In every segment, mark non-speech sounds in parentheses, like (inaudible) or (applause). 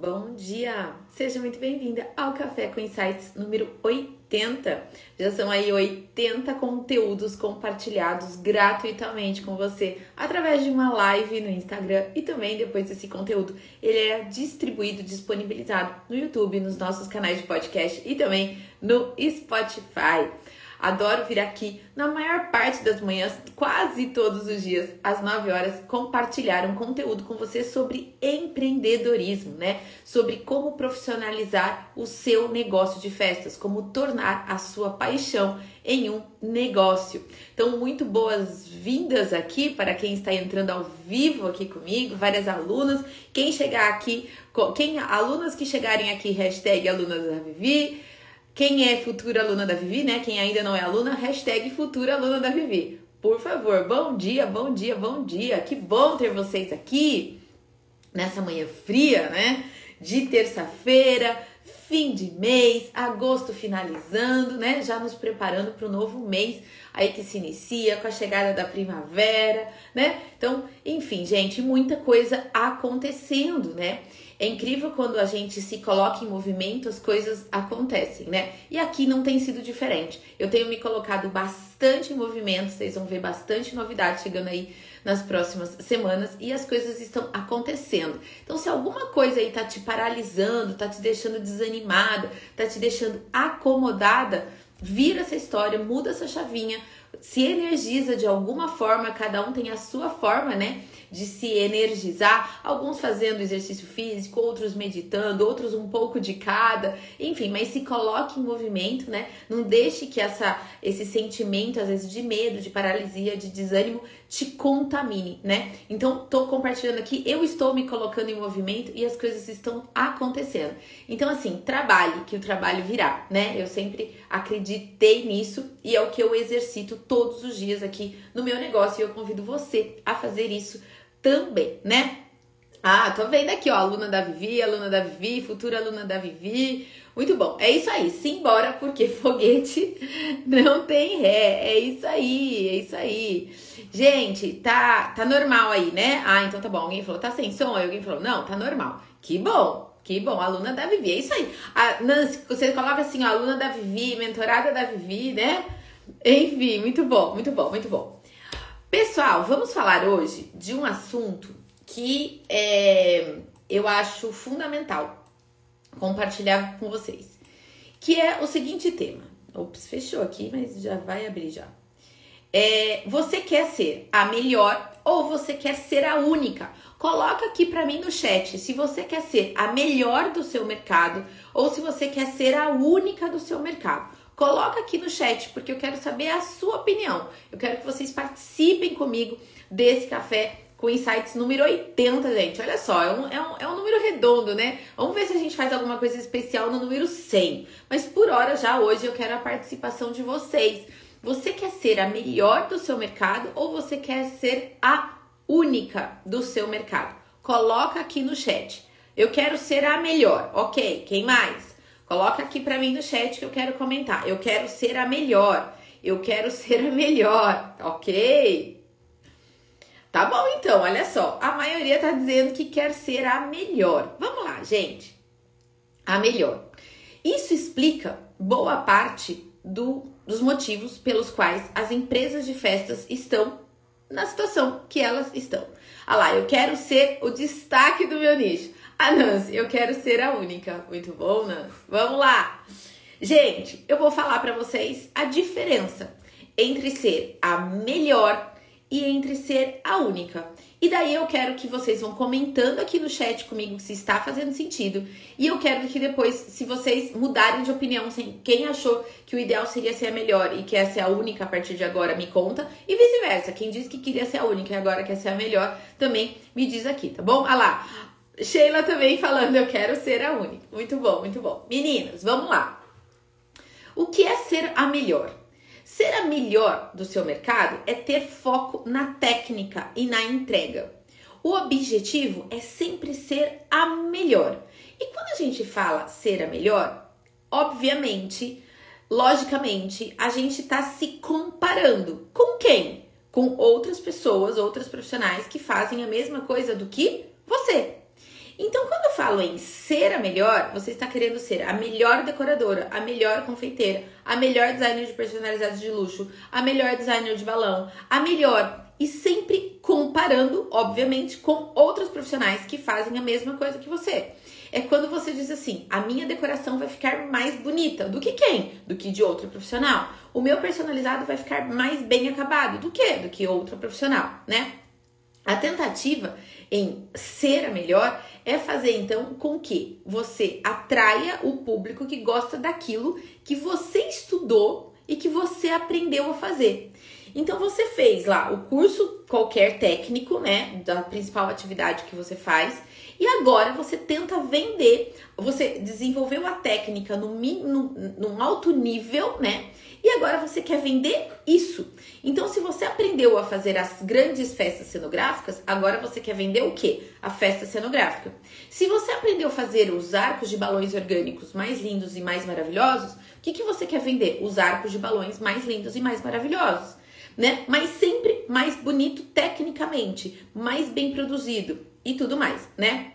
Bom dia! Seja muito bem-vinda ao Café com Insights número 80. Já são aí 80 conteúdos compartilhados gratuitamente com você através de uma live no Instagram e também depois desse conteúdo ele é distribuído, disponibilizado no YouTube, nos nossos canais de podcast e também no Spotify. Adoro vir aqui na maior parte das manhãs, quase todos os dias, às 9 horas, compartilhar um conteúdo com você sobre empreendedorismo, né? Sobre como profissionalizar o seu negócio de festas, como tornar a sua paixão em um negócio. Então, muito boas-vindas aqui para quem está entrando ao vivo aqui comigo, várias alunas. Quem chegar aqui, quem alunas que chegarem aqui, hashtag alunas da Vivi, quem é futura aluna da Vivi, né? Quem ainda não é aluna, hashtag futura aluna da Vivi. Por favor, bom dia, bom dia, bom dia. Que bom ter vocês aqui nessa manhã fria, né? De terça-feira, fim de mês, agosto finalizando, né? Já nos preparando para o novo mês aí que se inicia com a chegada da primavera, né? Então, enfim, gente, muita coisa acontecendo, né? É incrível quando a gente se coloca em movimento, as coisas acontecem, né? E aqui não tem sido diferente. Eu tenho me colocado bastante em movimento, vocês vão ver bastante novidade chegando aí nas próximas semanas e as coisas estão acontecendo. Então, se alguma coisa aí tá te paralisando, tá te deixando desanimada, tá te deixando acomodada, vira essa história, muda essa chavinha, se energiza de alguma forma, cada um tem a sua forma, né? de se energizar, alguns fazendo exercício físico, outros meditando, outros um pouco de cada, enfim, mas se coloque em movimento, né? Não deixe que essa esse sentimento às vezes de medo, de paralisia, de desânimo te contamine, né? Então, tô compartilhando aqui, eu estou me colocando em movimento e as coisas estão acontecendo. Então, assim, trabalhe, que o trabalho virá, né? Eu sempre acreditei nisso e é o que eu exercito todos os dias aqui no meu negócio e eu convido você a fazer isso também, né? Ah, tô vendo aqui, ó, aluna da Vivi, aluna da Vivi, futura aluna da Vivi. Muito bom. É isso aí. Simbora, porque (laughs) foguete não tem ré. É isso aí, é isso aí. Gente, tá, tá normal aí, né? Ah, então tá bom. Alguém falou, tá sem som? Aí alguém falou, não, tá normal. Que bom. Que bom, aluna da Vivi, é isso aí. A Nancy, você coloca assim, ó, aluna da Vivi, mentorada da Vivi, né? Enfim, muito bom, muito bom, muito bom. Pessoal, vamos falar hoje de um assunto que é, eu acho fundamental compartilhar com vocês, que é o seguinte tema. Ops, fechou aqui, mas já vai abrir já. É, você quer ser a melhor ou você quer ser a única? Coloca aqui para mim no chat se você quer ser a melhor do seu mercado ou se você quer ser a única do seu mercado. Coloca aqui no chat, porque eu quero saber a sua opinião. Eu quero que vocês participem comigo desse café com insights número 80, gente. Olha só, é um, é, um, é um número redondo, né? Vamos ver se a gente faz alguma coisa especial no número 100. Mas por hora, já hoje, eu quero a participação de vocês. Você quer ser a melhor do seu mercado ou você quer ser a única do seu mercado? Coloca aqui no chat. Eu quero ser a melhor. Ok, quem mais? Coloca aqui para mim no chat que eu quero comentar. Eu quero ser a melhor. Eu quero ser a melhor, ok? Tá bom então, olha só. A maioria tá dizendo que quer ser a melhor. Vamos lá, gente. A melhor. Isso explica boa parte do, dos motivos pelos quais as empresas de festas estão na situação que elas estão. Ah lá, eu quero ser o destaque do meu nicho. A Nancy, eu quero ser a única. Muito bom, Nancy. Vamos lá. Gente, eu vou falar para vocês a diferença entre ser a melhor e entre ser a única. E daí eu quero que vocês vão comentando aqui no chat comigo se está fazendo sentido. E eu quero que depois, se vocês mudarem de opinião, quem achou que o ideal seria ser a melhor e quer ser a única a partir de agora, me conta. E vice-versa. Quem disse que queria ser a única e agora quer ser a melhor, também me diz aqui, tá bom? Ah lá. Sheila também falando, eu quero ser a única. Muito bom, muito bom. Meninas, vamos lá. O que é ser a melhor? Ser a melhor do seu mercado é ter foco na técnica e na entrega. O objetivo é sempre ser a melhor. E quando a gente fala ser a melhor, obviamente, logicamente, a gente está se comparando com quem? Com outras pessoas, outras profissionais que fazem a mesma coisa do que você. Então, quando eu falo em ser a melhor, você está querendo ser a melhor decoradora, a melhor confeiteira, a melhor designer de personalizados de luxo, a melhor designer de balão, a melhor e sempre comparando, obviamente, com outros profissionais que fazem a mesma coisa que você. É quando você diz assim: a minha decoração vai ficar mais bonita. Do que quem? Do que de outro profissional. O meu personalizado vai ficar mais bem acabado. Do que? Do que outro profissional, né? A tentativa em ser a melhor é fazer então com que você atraia o público que gosta daquilo que você estudou e que você aprendeu a fazer. Então você fez lá o curso qualquer técnico, né, da principal atividade que você faz, e agora você tenta vender, você desenvolveu a técnica no, no num alto nível, né? E agora você quer vender isso. Então, se você aprendeu a fazer as grandes festas cenográficas, agora você quer vender o quê? A festa cenográfica. Se você aprendeu a fazer os arcos de balões orgânicos mais lindos e mais maravilhosos, o que, que você quer vender? Os arcos de balões mais lindos e mais maravilhosos né? Mas sempre mais bonito tecnicamente, mais bem produzido e tudo mais, né?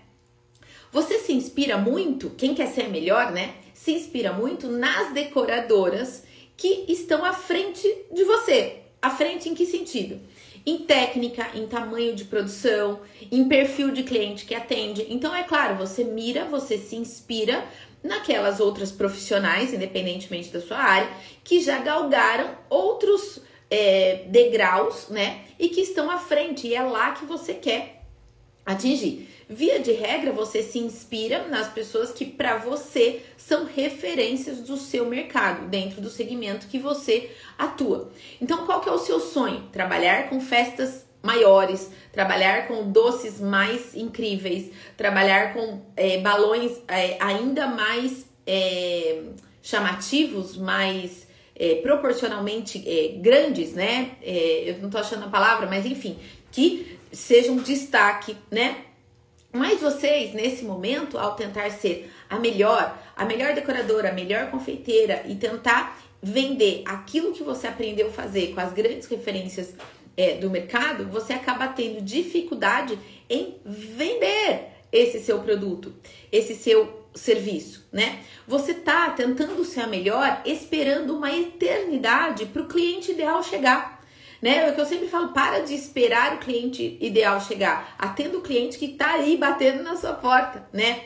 Você se inspira muito, quem quer ser melhor, né? Se inspira muito nas decoradoras que estão à frente de você. À frente em que sentido? Em técnica, em tamanho de produção, em perfil de cliente que atende. Então, é claro, você mira, você se inspira naquelas outras profissionais, independentemente da sua área, que já galgaram outros é, degraus, né? E que estão à frente, e é lá que você quer atingir. Via de regra, você se inspira nas pessoas que para você são referências do seu mercado, dentro do segmento que você atua. Então, qual que é o seu sonho? Trabalhar com festas maiores, trabalhar com doces mais incríveis, trabalhar com é, balões é, ainda mais é, chamativos, mais proporcionalmente grandes, né? Eu não tô achando a palavra, mas enfim, que sejam destaque, né? Mas vocês, nesse momento, ao tentar ser a melhor, a melhor decoradora, a melhor confeiteira e tentar vender aquilo que você aprendeu a fazer com as grandes referências é, do mercado, você acaba tendo dificuldade em vender esse seu produto, esse seu serviço, né? Você tá tentando ser a melhor, esperando uma eternidade para o cliente ideal chegar. Né? É o que eu sempre falo, para de esperar o cliente ideal chegar. Atenda o cliente que tá aí batendo na sua porta, né?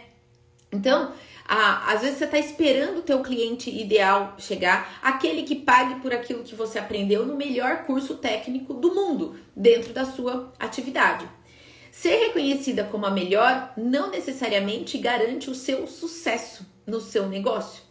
Então, às vezes você está esperando o teu cliente ideal chegar, aquele que pague por aquilo que você aprendeu no melhor curso técnico do mundo, dentro da sua atividade. Ser reconhecida como a melhor não necessariamente garante o seu sucesso no seu negócio.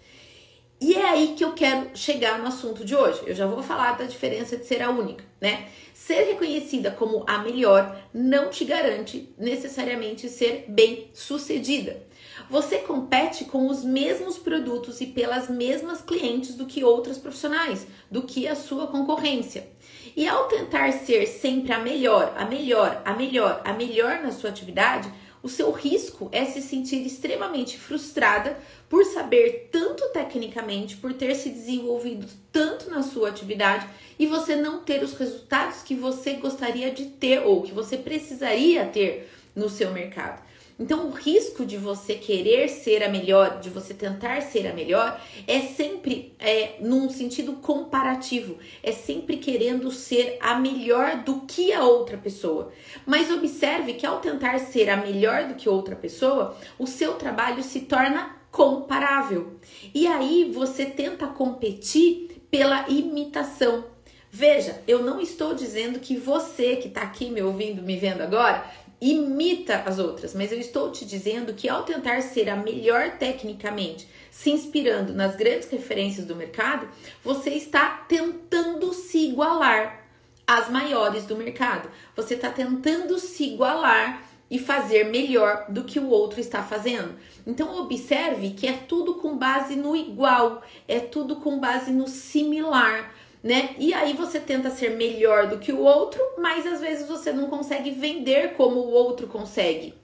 E é aí que eu quero chegar no assunto de hoje. Eu já vou falar da diferença de ser a única, né? Ser reconhecida como a melhor não te garante necessariamente ser bem sucedida. Você compete com os mesmos produtos e pelas mesmas clientes do que outras profissionais, do que a sua concorrência. E ao tentar ser sempre a melhor, a melhor, a melhor, a melhor na sua atividade, o seu risco é se sentir extremamente frustrada por saber tanto tecnicamente, por ter se desenvolvido tanto na sua atividade e você não ter os resultados que você gostaria de ter ou que você precisaria ter no seu mercado. Então, o risco de você querer ser a melhor, de você tentar ser a melhor, é sempre é, num sentido comparativo, é sempre querendo ser a melhor do que a outra pessoa. Mas observe que ao tentar ser a melhor do que outra pessoa, o seu trabalho se torna comparável. E aí você tenta competir pela imitação. Veja, eu não estou dizendo que você que está aqui me ouvindo, me vendo agora, imita as outras, mas eu estou te dizendo que ao tentar ser a melhor tecnicamente, se inspirando nas grandes referências do mercado, você está tentando se igualar às maiores do mercado. Você está tentando se igualar e fazer melhor do que o outro está fazendo. Então observe que é tudo com base no igual, é tudo com base no similar né? E aí você tenta ser melhor do que o outro, mas às vezes você não consegue vender como o outro consegue.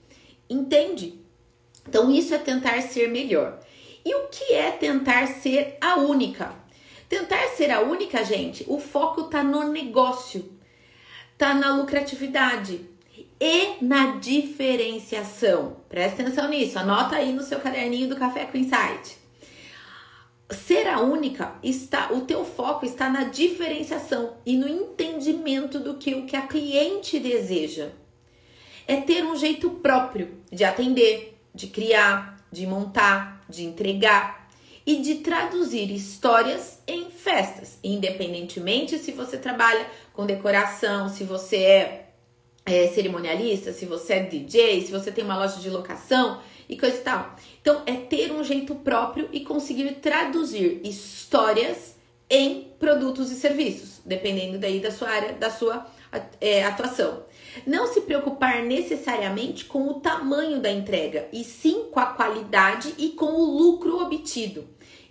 Entende? Então isso é tentar ser melhor. E o que é tentar ser a única? Tentar ser a única, gente, o foco tá no negócio, tá na lucratividade. e na diferenciação. Presta atenção nisso, anota aí no seu caderninho do Café com Insight. Ser a única está, o teu foco está na diferenciação e no entendimento do que o que a cliente deseja. É ter um jeito próprio de atender, de criar, de montar, de entregar e de traduzir histórias em festas, independentemente se você trabalha com decoração, se você é, é cerimonialista, se você é DJ, se você tem uma loja de locação e coisa e tal. Então, é ter um jeito próprio e conseguir traduzir histórias em produtos e serviços, dependendo daí da sua área, da sua é, atuação. Não se preocupar necessariamente com o tamanho da entrega, e sim com a qualidade e com o lucro obtido.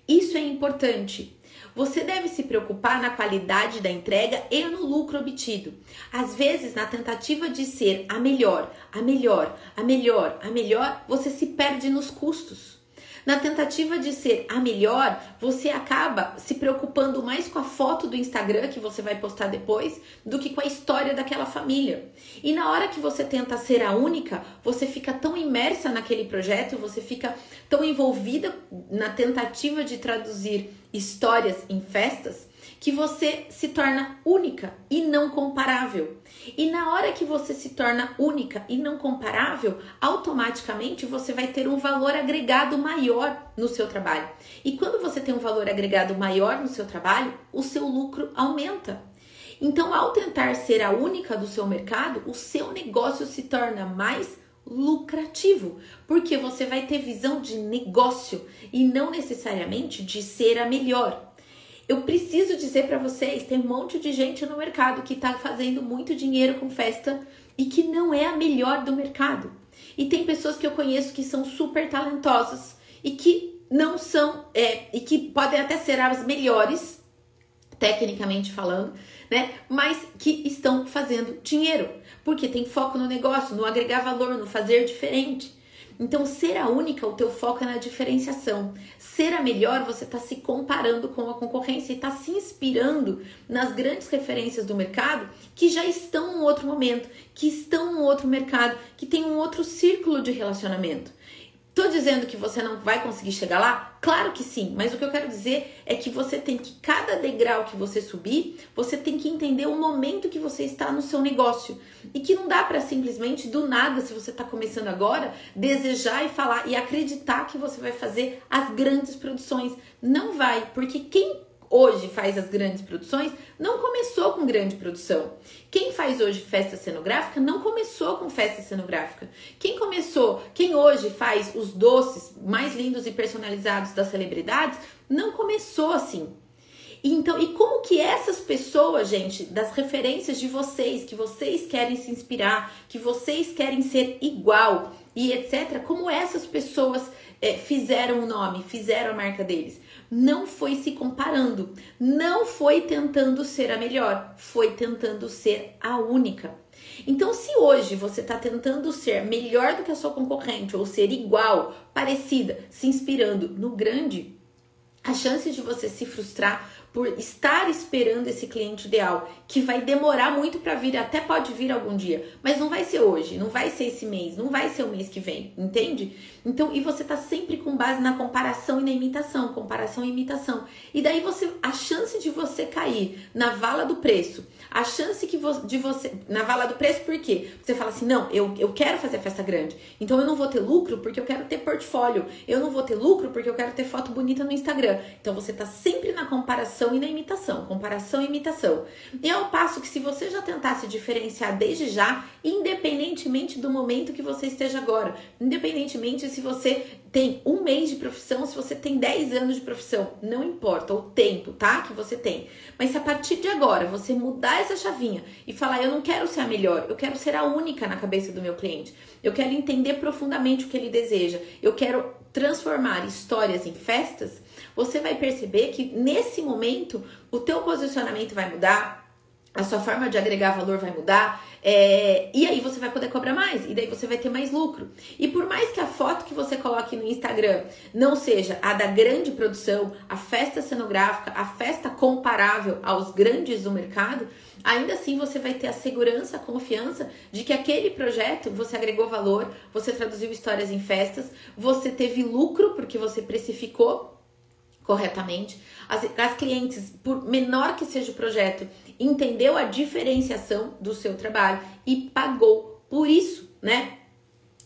Isso é importante. Você deve se preocupar na qualidade da entrega e no lucro obtido. Às vezes, na tentativa de ser a melhor, a melhor, a melhor, a melhor, você se perde nos custos. Na tentativa de ser a melhor, você acaba se preocupando mais com a foto do Instagram que você vai postar depois do que com a história daquela família. E na hora que você tenta ser a única, você fica tão imersa naquele projeto, você fica tão envolvida na tentativa de traduzir histórias em festas que você se torna única e não comparável. E na hora que você se torna única e não comparável, automaticamente você vai ter um valor agregado maior no seu trabalho. E quando você tem um valor agregado maior no seu trabalho, o seu lucro aumenta. Então, ao tentar ser a única do seu mercado, o seu negócio se torna mais lucrativo, porque você vai ter visão de negócio e não necessariamente de ser a melhor. Eu preciso dizer para vocês, tem um monte de gente no mercado que está fazendo muito dinheiro com festa e que não é a melhor do mercado. E tem pessoas que eu conheço que são super talentosas e que não são é, e que podem até ser as melhores, tecnicamente falando, né? Mas que estão fazendo dinheiro porque tem foco no negócio, no agregar valor, no fazer diferente. Então, ser a única, o teu foco é na diferenciação. Ser a melhor, você está se comparando com a concorrência e está se inspirando nas grandes referências do mercado que já estão em outro momento, que estão em outro mercado, que tem um outro círculo de relacionamento. Tô dizendo que você não vai conseguir chegar lá? Claro que sim, mas o que eu quero dizer é que você tem que, cada degrau que você subir, você tem que entender o momento que você está no seu negócio. E que não dá para simplesmente do nada, se você está começando agora, desejar e falar e acreditar que você vai fazer as grandes produções. Não vai, porque quem hoje faz as grandes produções não começou com grande produção. Quem faz hoje festa cenográfica não começou com festa cenográfica. Quem começou, quem hoje faz os doces mais lindos e personalizados das celebridades, não começou assim. Então, e como que essas pessoas, gente, das referências de vocês, que vocês querem se inspirar, que vocês querem ser igual e etc., como essas pessoas é, fizeram o nome, fizeram a marca deles? Não foi se comparando, não foi tentando ser a melhor, foi tentando ser a única. Então, se hoje você está tentando ser melhor do que a sua concorrente ou ser igual, parecida, se inspirando no grande, a chance de você se frustrar por estar esperando esse cliente ideal, que vai demorar muito para vir, até pode vir algum dia, mas não vai ser hoje, não vai ser esse mês, não vai ser o mês que vem, entende? Então, e você tá sempre com base na comparação e na imitação, comparação e imitação. E daí você, a chance de você cair na vala do preço, a chance que vo, de você, na vala do preço, por quê? Você fala assim, não, eu, eu quero fazer festa grande, então eu não vou ter lucro porque eu quero ter portfólio, eu não vou ter lucro porque eu quero ter foto bonita no Instagram. Então você tá sempre na comparação comparação e na imitação, comparação e imitação. E ao passo que se você já tentasse diferenciar desde já, independentemente do momento que você esteja agora, independentemente se você tem um mês de profissão, se você tem 10 anos de profissão, não importa o tempo, tá? Que você tem. Mas se a partir de agora você mudar essa chavinha e falar, eu não quero ser a melhor, eu quero ser a única na cabeça do meu cliente, eu quero entender profundamente o que ele deseja, eu quero transformar histórias em festas, você vai perceber que nesse momento o teu posicionamento vai mudar, a sua forma de agregar valor vai mudar, é, e aí você vai poder cobrar mais, e daí você vai ter mais lucro. E por mais que a foto que você coloque no Instagram não seja a da grande produção, a festa cenográfica, a festa comparável aos grandes do mercado, ainda assim você vai ter a segurança, a confiança de que aquele projeto você agregou valor, você traduziu histórias em festas, você teve lucro porque você precificou corretamente. As, as clientes, por menor que seja o projeto, entendeu a diferenciação do seu trabalho e pagou por isso, né?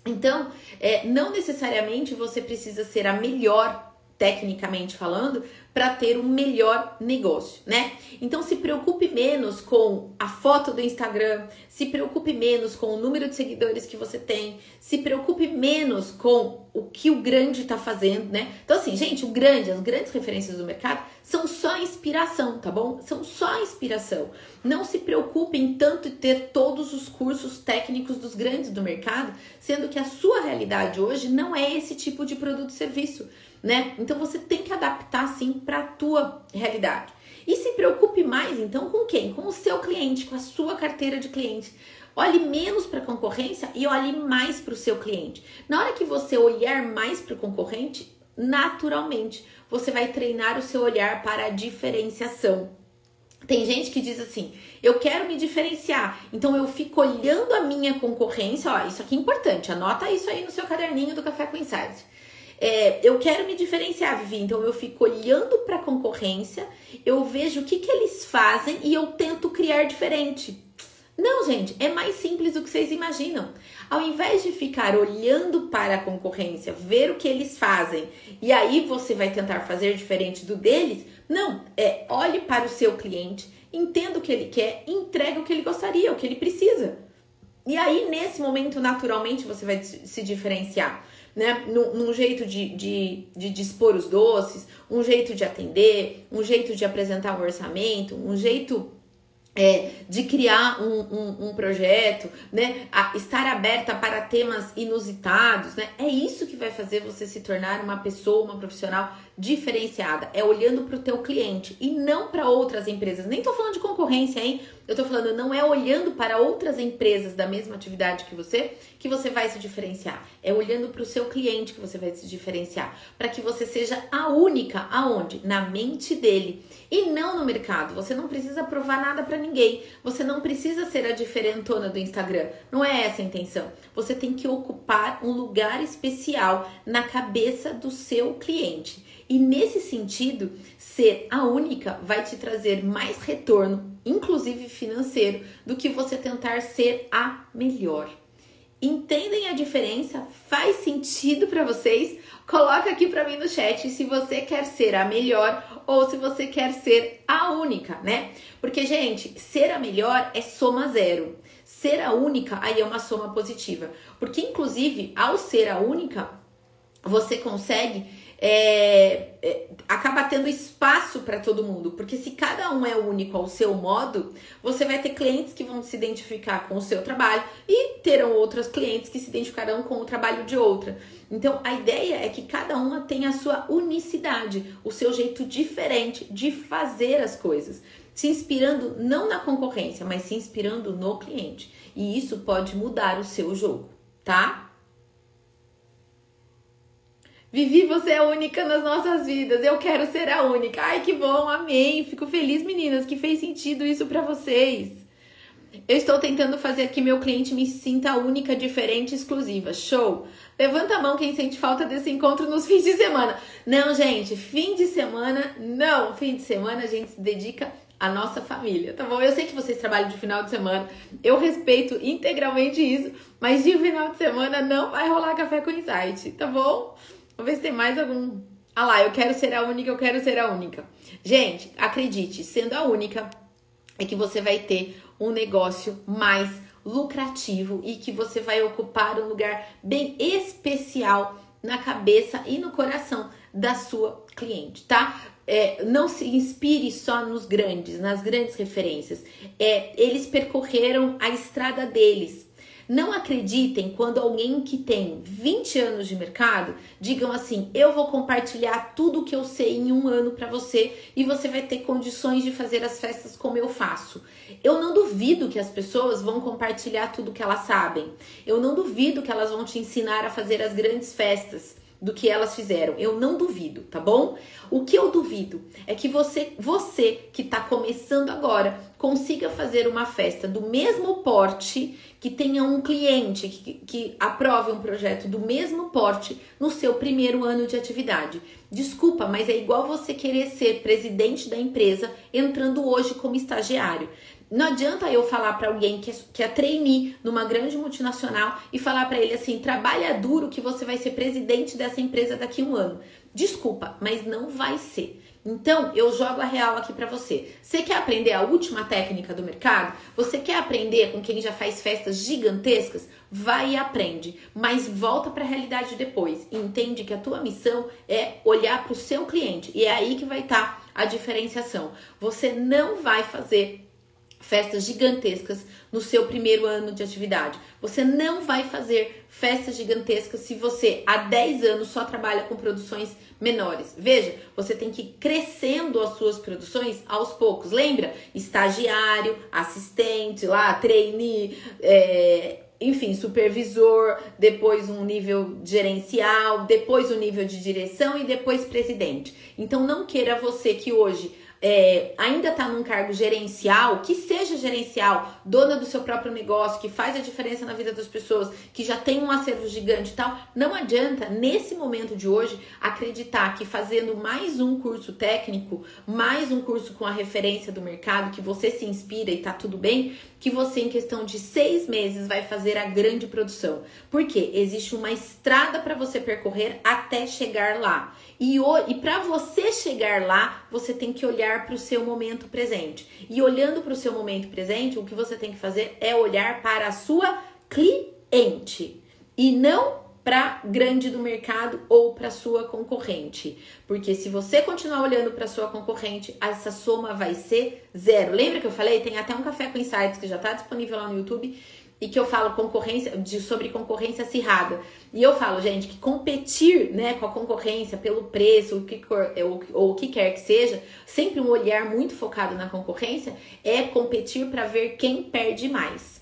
Então, é, não necessariamente você precisa ser a melhor, tecnicamente falando, para ter um melhor negócio, né? Então se preocupe menos com a foto do Instagram, se preocupe menos com o número de seguidores que você tem, se preocupe menos com o que o grande está fazendo, né? Então assim, gente, o grande, as grandes referências do mercado são só inspiração, tá bom? São só inspiração. Não se preocupem tanto em ter todos os cursos técnicos dos grandes do mercado, sendo que a sua realidade hoje não é esse tipo de produto e serviço né? Então você tem que adaptar sim para a tua realidade. E se preocupe mais então com quem? Com o seu cliente, com a sua carteira de cliente. Olhe menos para a concorrência e olhe mais para o seu cliente. Na hora que você olhar mais para o concorrente, naturalmente você vai treinar o seu olhar para a diferenciação. Tem gente que diz assim: eu quero me diferenciar, então eu fico olhando a minha concorrência. Ó, isso aqui é importante, anota isso aí no seu caderninho do Café com Insight. É, eu quero me diferenciar, Vivi, então eu fico olhando para a concorrência, eu vejo o que, que eles fazem e eu tento criar diferente. Não, gente, é mais simples do que vocês imaginam. Ao invés de ficar olhando para a concorrência, ver o que eles fazem e aí você vai tentar fazer diferente do deles, não, é olhe para o seu cliente, entenda o que ele quer, entregue o que ele gostaria, o que ele precisa. E aí, nesse momento, naturalmente, você vai se diferenciar né? Num, num jeito de, de, de dispor os doces, um jeito de atender, um jeito de apresentar um orçamento, um jeito é, de criar um, um, um, projeto, né? A estar aberta para temas inusitados, né? É isso que vai fazer você se tornar uma pessoa, uma profissional diferenciada. É olhando para o teu cliente e não para outras empresas. Nem tô falando de concorrência, hein? Eu tô falando, não é olhando para outras empresas da mesma atividade que você que você vai se diferenciar. É olhando para o seu cliente que você vai se diferenciar. Para que você seja a única aonde? Na mente dele. E não no mercado. Você não precisa provar nada para ninguém. Você não precisa ser a diferentona do Instagram. Não é essa a intenção. Você tem que ocupar um lugar especial na cabeça do seu cliente. E nesse sentido, ser a única vai te trazer mais retorno, inclusive financeiro, do que você tentar ser a melhor. Entendem a diferença? Faz sentido para vocês? Coloca aqui para mim no chat se você quer ser a melhor ou se você quer ser a única, né? Porque, gente, ser a melhor é soma zero. Ser a única aí é uma soma positiva. Porque, inclusive, ao ser a única, você consegue é, é, acaba tendo espaço para todo mundo, porque se cada um é único ao seu modo, você vai ter clientes que vão se identificar com o seu trabalho e terão outros clientes que se identificarão com o trabalho de outra. Então a ideia é que cada uma tenha a sua unicidade, o seu jeito diferente de fazer as coisas, se inspirando não na concorrência, mas se inspirando no cliente. E isso pode mudar o seu jogo, tá? Vivi, você é única nas nossas vidas. Eu quero ser a única. Ai, que bom, amém. Fico feliz, meninas, que fez sentido isso para vocês. Eu estou tentando fazer que meu cliente me sinta única, diferente, exclusiva. Show! Levanta a mão quem sente falta desse encontro nos fins de semana. Não, gente, fim de semana, não. Fim de semana a gente se dedica à nossa família, tá bom? Eu sei que vocês trabalham de final de semana, eu respeito integralmente isso, mas de final de semana não vai rolar café com insight, tá bom? Vamos ver se tem mais algum. Ah lá, eu quero ser a única, eu quero ser a única. Gente, acredite, sendo a única, é que você vai ter um negócio mais lucrativo e que você vai ocupar um lugar bem especial na cabeça e no coração da sua cliente, tá? É, não se inspire só nos grandes, nas grandes referências. É, eles percorreram a estrada deles Não acreditem quando alguém que tem 20 anos de mercado digam assim: eu vou compartilhar tudo que eu sei em um ano para você e você vai ter condições de fazer as festas como eu faço. Eu não duvido que as pessoas vão compartilhar tudo que elas sabem. Eu não duvido que elas vão te ensinar a fazer as grandes festas do que elas fizeram. Eu não duvido, tá bom? O que eu duvido é que você, você que está começando agora, consiga fazer uma festa do mesmo porte, que tenha um cliente que, que aprove um projeto do mesmo porte no seu primeiro ano de atividade. Desculpa, mas é igual você querer ser presidente da empresa entrando hoje como estagiário. Não adianta eu falar para alguém que é, que é trainee numa grande multinacional e falar para ele assim: trabalha duro que você vai ser presidente dessa empresa daqui a um ano. Desculpa, mas não vai ser. Então, eu jogo a real aqui para você. Você quer aprender a última técnica do mercado? Você quer aprender com quem já faz festas gigantescas? Vai e aprende, mas volta para a realidade depois. Entende que a tua missão é olhar para o seu cliente e é aí que vai estar tá a diferenciação. Você não vai fazer festas gigantescas no seu primeiro ano de atividade. Você não vai fazer festas gigantescas se você há 10 anos só trabalha com produções menores. Veja, você tem que ir crescendo as suas produções aos poucos. Lembra? Estagiário, assistente, lá, trainee, é, enfim, supervisor, depois um nível gerencial, depois um nível de direção e depois presidente. Então não queira você que hoje é, ainda está num cargo gerencial, que seja gerencial, dona do seu próprio negócio, que faz a diferença na vida das pessoas, que já tem um acervo gigante e tal, não adianta, nesse momento de hoje, acreditar que fazendo mais um curso técnico, mais um curso com a referência do mercado, que você se inspira e tá tudo bem, que você, em questão de seis meses, vai fazer a grande produção. Porque existe uma estrada para você percorrer até chegar lá. E, e para você chegar lá, você tem que olhar para o seu momento presente. E olhando para o seu momento presente, o que você tem que fazer é olhar para a sua cliente e não para grande do mercado ou para sua concorrente. Porque se você continuar olhando para sua concorrente, essa soma vai ser zero. Lembra que eu falei? Tem até um café com insights que já está disponível lá no YouTube e que eu falo concorrência de, sobre concorrência acirrada. E eu falo, gente, que competir né, com a concorrência pelo preço, o que, ou, ou o que quer que seja, sempre um olhar muito focado na concorrência, é competir para ver quem perde mais.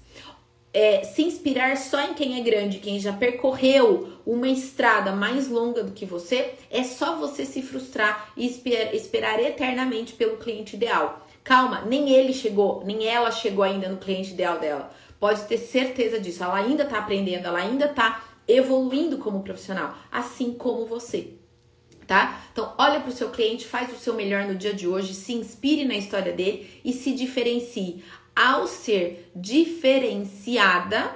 É, se inspirar só em quem é grande, quem já percorreu uma estrada mais longa do que você, é só você se frustrar e esperar, esperar eternamente pelo cliente ideal. Calma, nem ele chegou, nem ela chegou ainda no cliente ideal dela. Pode ter certeza disso. Ela ainda está aprendendo, ela ainda está evoluindo como profissional, assim como você. Tá? Então, olha para o seu cliente, faz o seu melhor no dia de hoje, se inspire na história dele e se diferencie. Ao ser diferenciada,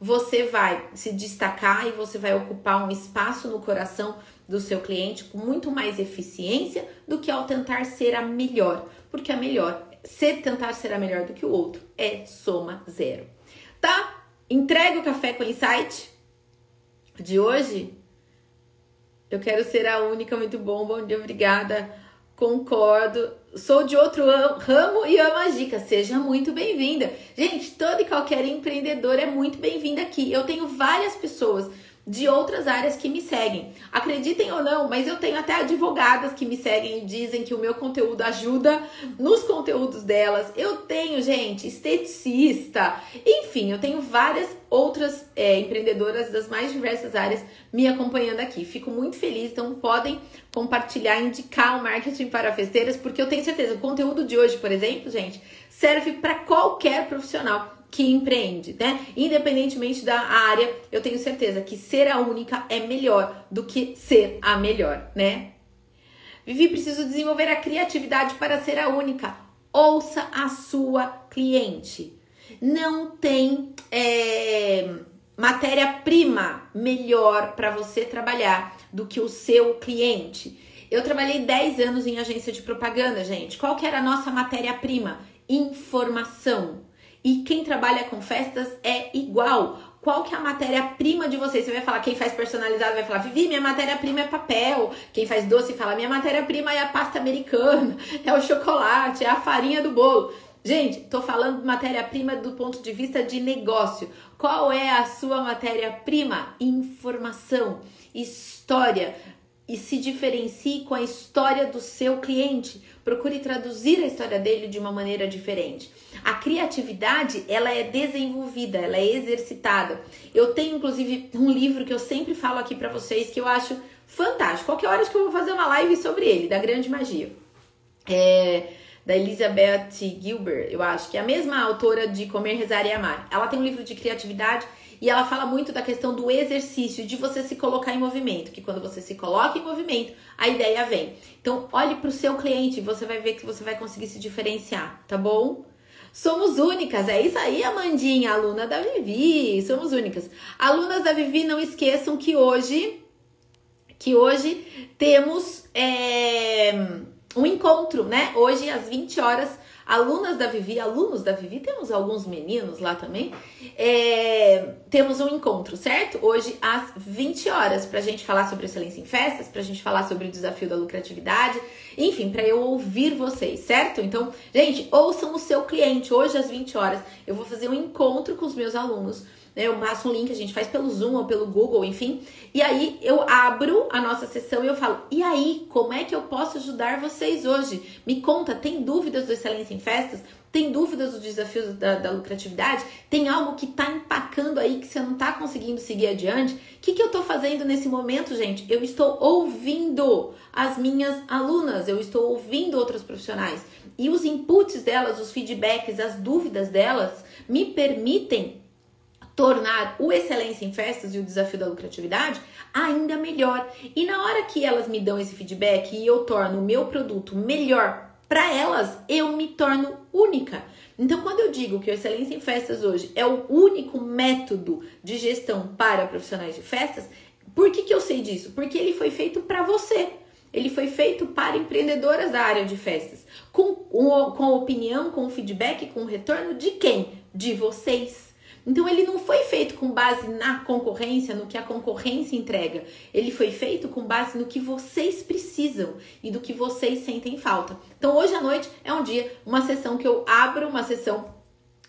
você vai se destacar e você vai ocupar um espaço no coração do seu cliente com muito mais eficiência do que ao tentar ser a melhor, porque a melhor, se tentar ser a melhor do que o outro, é soma zero tá? Entregue o café com insight de hoje. Eu quero ser a única, muito bom. Bom dia, obrigada. Concordo. Sou de outro ramo e amo as dicas. Seja muito bem-vinda. Gente, toda e qualquer empreendedor é muito bem-vinda aqui. Eu tenho várias pessoas de outras áreas que me seguem. Acreditem ou não, mas eu tenho até advogadas que me seguem e dizem que o meu conteúdo ajuda nos conteúdos delas. Eu tenho, gente, esteticista, enfim, eu tenho várias outras é, empreendedoras das mais diversas áreas me acompanhando aqui. Fico muito feliz, então podem compartilhar, indicar o marketing para festeiras, porque eu tenho certeza, o conteúdo de hoje, por exemplo, gente, serve para qualquer profissional que empreende, né? Independentemente da área, eu tenho certeza que ser a única é melhor do que ser a melhor, né? Vivi, preciso desenvolver a criatividade para ser a única. Ouça a sua cliente. Não tem é, matéria-prima melhor para você trabalhar do que o seu cliente. Eu trabalhei 10 anos em agência de propaganda, gente. Qual que era a nossa matéria-prima? Informação. E quem trabalha com festas é igual. Qual que é a matéria-prima de vocês? Você vai falar, quem faz personalizado vai falar, Vivi, minha matéria-prima é papel. Quem faz doce fala, minha matéria-prima é a pasta americana, (laughs) é o chocolate, é a farinha do bolo. Gente, tô falando matéria-prima do ponto de vista de negócio. Qual é a sua matéria-prima? Informação, história. E se diferencie com a história do seu cliente. Procure traduzir a história dele de uma maneira diferente. A criatividade, ela é desenvolvida, ela é exercitada. Eu tenho inclusive um livro que eu sempre falo aqui para vocês que eu acho fantástico. Qualquer hora que eu vou fazer uma live sobre ele, da grande magia. É da Elizabeth Gilbert, eu acho, que é a mesma autora de Comer, Rezar e Amar. Ela tem um livro de criatividade e ela fala muito da questão do exercício, de você se colocar em movimento, que quando você se coloca em movimento, a ideia vem. Então, olhe para o seu cliente, você vai ver que você vai conseguir se diferenciar, tá bom? Somos únicas, é isso aí, Amandinha, aluna da Vivi. Somos únicas. Alunas da Vivi, não esqueçam que hoje, que hoje temos é, um encontro, né? Hoje às 20 horas alunas da Vivi, alunos da Vivi, temos alguns meninos lá também. É, temos um encontro, certo? Hoje às 20 horas, pra gente falar sobre excelência em festas, pra gente falar sobre o desafio da lucratividade, enfim, para eu ouvir vocês, certo? Então, gente, ouçam o seu cliente. Hoje às 20 horas eu vou fazer um encontro com os meus alunos né? Eu passo um link, a gente faz pelo Zoom ou pelo Google, enfim. E aí eu abro a nossa sessão e eu falo: e aí, como é que eu posso ajudar vocês hoje? Me conta, tem dúvidas do Excelência em Festas? Tem dúvidas dos desafios da, da lucratividade? Tem algo que tá empacando aí que você não tá conseguindo seguir adiante? O que, que eu tô fazendo nesse momento, gente? Eu estou ouvindo as minhas alunas, eu estou ouvindo outros profissionais. E os inputs delas, os feedbacks, as dúvidas delas me permitem tornar o Excelência em Festas e o Desafio da Lucratividade ainda melhor. E na hora que elas me dão esse feedback e eu torno o meu produto melhor para elas, eu me torno única. Então, quando eu digo que o Excelência em Festas hoje é o único método de gestão para profissionais de festas, por que, que eu sei disso? Porque ele foi feito para você. Ele foi feito para empreendedoras da área de festas. Com, com, opinião, com feedback, com retorno de quem? De vocês. Então ele não foi feito com base na concorrência, no que a concorrência entrega. Ele foi feito com base no que vocês precisam e do que vocês sentem falta. Então hoje à noite é um dia, uma sessão que eu abro uma sessão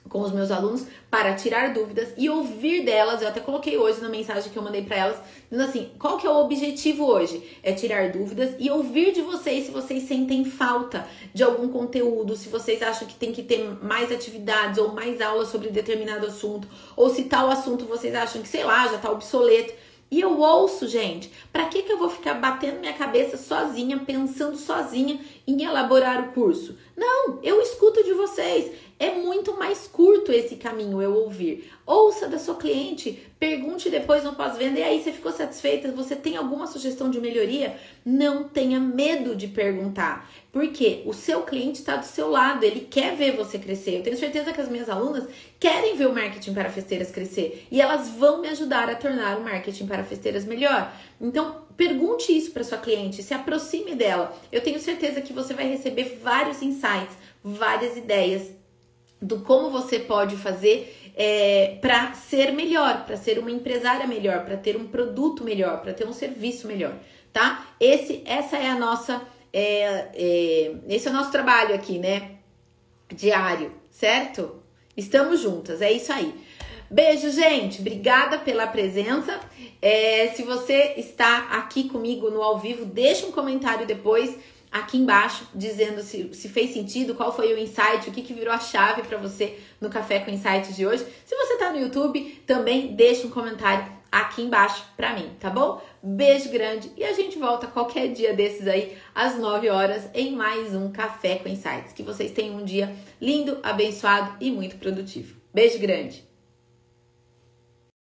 com os meus alunos para tirar dúvidas e ouvir delas. Eu até coloquei hoje na mensagem que eu mandei para elas, dizendo assim: qual que é o objetivo hoje? É tirar dúvidas e ouvir de vocês se vocês sentem falta de algum conteúdo, se vocês acham que tem que ter mais atividades ou mais aulas sobre determinado assunto, ou se tal assunto vocês acham que, sei lá, já tá obsoleto. E eu ouço, gente. Para que, que eu vou ficar batendo minha cabeça sozinha, pensando sozinha em elaborar o curso? Não, eu escuto de vocês. É muito mais curto esse caminho eu ouvir. Ouça da sua cliente, pergunte depois no pós-venda e aí você ficou satisfeita, você tem alguma sugestão de melhoria? Não tenha medo de perguntar, porque o seu cliente está do seu lado, ele quer ver você crescer. Eu tenho certeza que as minhas alunas querem ver o marketing para festeiras crescer e elas vão me ajudar a tornar o marketing para festeiras melhor. Então, pergunte isso para sua cliente, se aproxime dela. Eu tenho certeza que você vai receber vários insights, várias ideias do como você pode fazer é, para ser melhor, para ser uma empresária melhor, para ter um produto melhor, para ter um serviço melhor, tá? Esse, essa é a nossa, é, é, esse é o nosso trabalho aqui, né? Diário, certo? Estamos juntas, é isso aí. Beijo, gente. Obrigada pela presença. É, se você está aqui comigo no ao vivo, deixa um comentário depois aqui embaixo dizendo se, se fez sentido, qual foi o insight, o que, que virou a chave para você no Café com Insights de hoje. Se você tá no YouTube, também deixa um comentário aqui embaixo para mim, tá bom? Beijo grande e a gente volta qualquer dia desses aí às 9 horas em mais um Café com Insights. Que vocês tenham um dia lindo, abençoado e muito produtivo. Beijo grande.